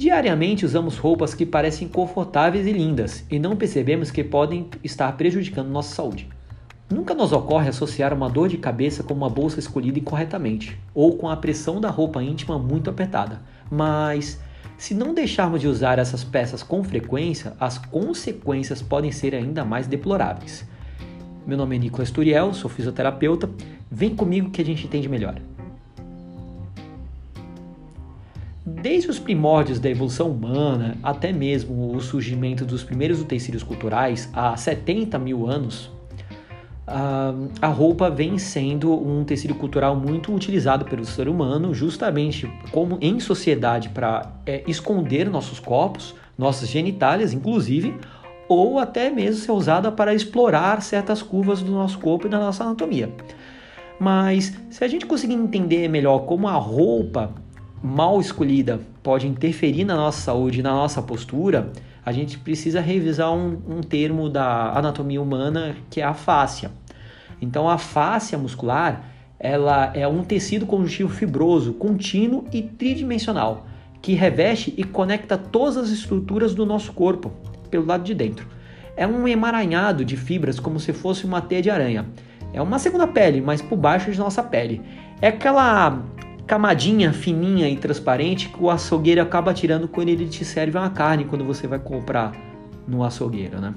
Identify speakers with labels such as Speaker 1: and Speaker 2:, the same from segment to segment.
Speaker 1: Diariamente usamos roupas que parecem confortáveis e lindas e não percebemos que podem estar prejudicando nossa saúde. Nunca nos ocorre associar uma dor de cabeça com uma bolsa escolhida incorretamente ou com a pressão da roupa íntima muito apertada, mas se não deixarmos de usar essas peças com frequência, as consequências podem ser ainda mais deploráveis. Meu nome é Nicolas Turiel, sou fisioterapeuta. Vem comigo que a gente entende melhor. Desde os primórdios da evolução humana até mesmo o surgimento dos primeiros utensílios culturais, há 70 mil anos, a roupa vem sendo um tecido cultural muito utilizado pelo ser humano, justamente como em sociedade para é, esconder nossos corpos, nossas genitálias, inclusive, ou até mesmo ser usada para explorar certas curvas do nosso corpo e da nossa anatomia. Mas se a gente conseguir entender melhor como a roupa mal escolhida pode interferir na nossa saúde, na nossa postura, a gente precisa revisar um, um, termo da anatomia humana que é a fáscia. Então, a fáscia muscular ela é um tecido conjuntivo fibroso, contínuo e tridimensional que reveste e conecta todas as estruturas do nosso corpo pelo lado de dentro. É um emaranhado de fibras como se fosse uma teia de aranha. É uma segunda pele, mas por baixo de nossa pele. É aquela camadinha fininha e transparente que o açougueiro acaba tirando quando ele te serve uma carne quando você vai comprar no açougueiro, né?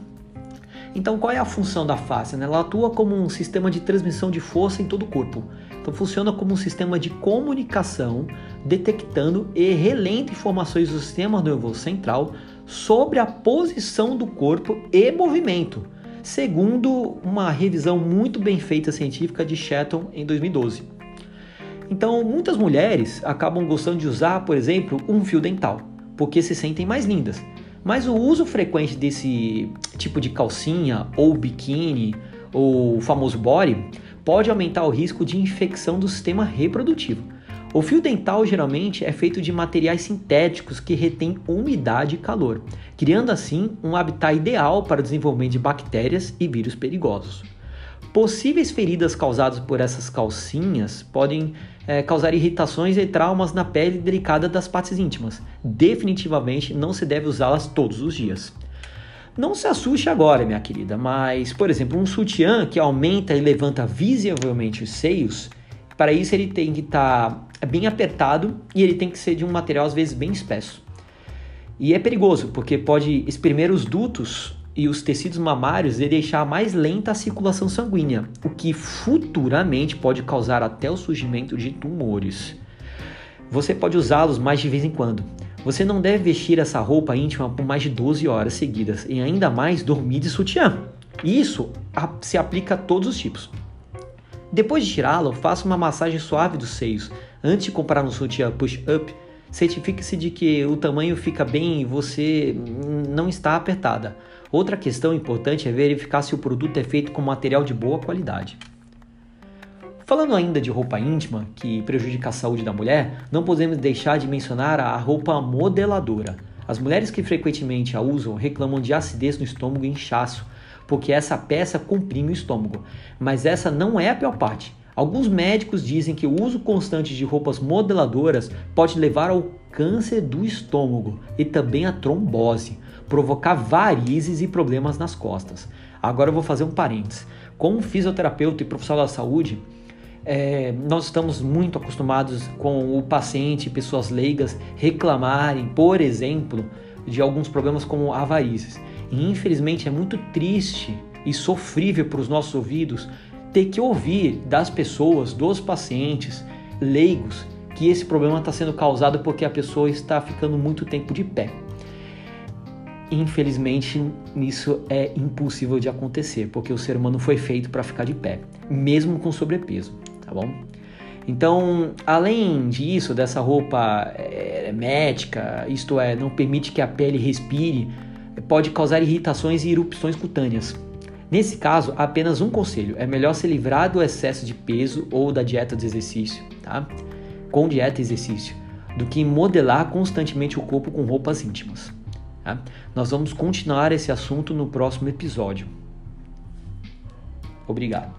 Speaker 1: Então, qual é a função da face? Né? Ela atua como um sistema de transmissão de força em todo o corpo. Então, funciona como um sistema de comunicação, detectando e relenta informações do sistema nervoso central sobre a posição do corpo e movimento, segundo uma revisão muito bem feita científica de Shetton em 2012. Então, muitas mulheres acabam gostando de usar, por exemplo, um fio dental, porque se sentem mais lindas. Mas o uso frequente desse tipo de calcinha ou biquíni ou famoso body pode aumentar o risco de infecção do sistema reprodutivo. O fio dental geralmente é feito de materiais sintéticos que retêm umidade e calor, criando assim um habitat ideal para o desenvolvimento de bactérias e vírus perigosos. Possíveis feridas causadas por essas calcinhas podem é, causar irritações e traumas na pele delicada das partes íntimas. Definitivamente não se deve usá-las todos os dias. Não se assuste agora, minha querida, mas, por exemplo, um sutiã que aumenta e levanta visivelmente os seios, para isso ele tem que estar tá bem apertado e ele tem que ser de um material às vezes bem espesso. E é perigoso, porque pode espremer os dutos e os tecidos mamários e deixar mais lenta a circulação sanguínea, o que futuramente pode causar até o surgimento de tumores. Você pode usá-los mais de vez em quando. Você não deve vestir essa roupa íntima por mais de 12 horas seguidas e ainda mais dormir de sutiã. Isso se aplica a todos os tipos. Depois de tirá-lo, faça uma massagem suave dos seios. Antes de comprar um sutiã push-up, certifique-se de que o tamanho fica bem e você não está apertada. Outra questão importante é verificar se o produto é feito com material de boa qualidade. Falando ainda de roupa íntima, que prejudica a saúde da mulher, não podemos deixar de mencionar a roupa modeladora. As mulheres que frequentemente a usam reclamam de acidez no estômago e inchaço, porque essa peça comprime o estômago. Mas essa não é a pior parte. Alguns médicos dizem que o uso constante de roupas modeladoras pode levar ao câncer do estômago e também à trombose provocar varizes e problemas nas costas. Agora eu vou fazer um parênteses. Como fisioterapeuta e profissional da saúde, é, nós estamos muito acostumados com o paciente, pessoas leigas, reclamarem, por exemplo, de alguns problemas como a varizes. E infelizmente é muito triste e sofrível para os nossos ouvidos ter que ouvir das pessoas, dos pacientes leigos, que esse problema está sendo causado porque a pessoa está ficando muito tempo de pé. Infelizmente, isso é impossível de acontecer, porque o ser humano foi feito para ficar de pé, mesmo com sobrepeso, tá bom? Então, além disso, dessa roupa é, hermética, isto é, não permite que a pele respire, pode causar irritações e erupções cutâneas. Nesse caso, apenas um conselho: é melhor se livrar do excesso de peso ou da dieta de exercício, tá? Com dieta e exercício, do que modelar constantemente o corpo com roupas íntimas. Tá? Nós vamos continuar esse assunto no próximo episódio. Obrigado.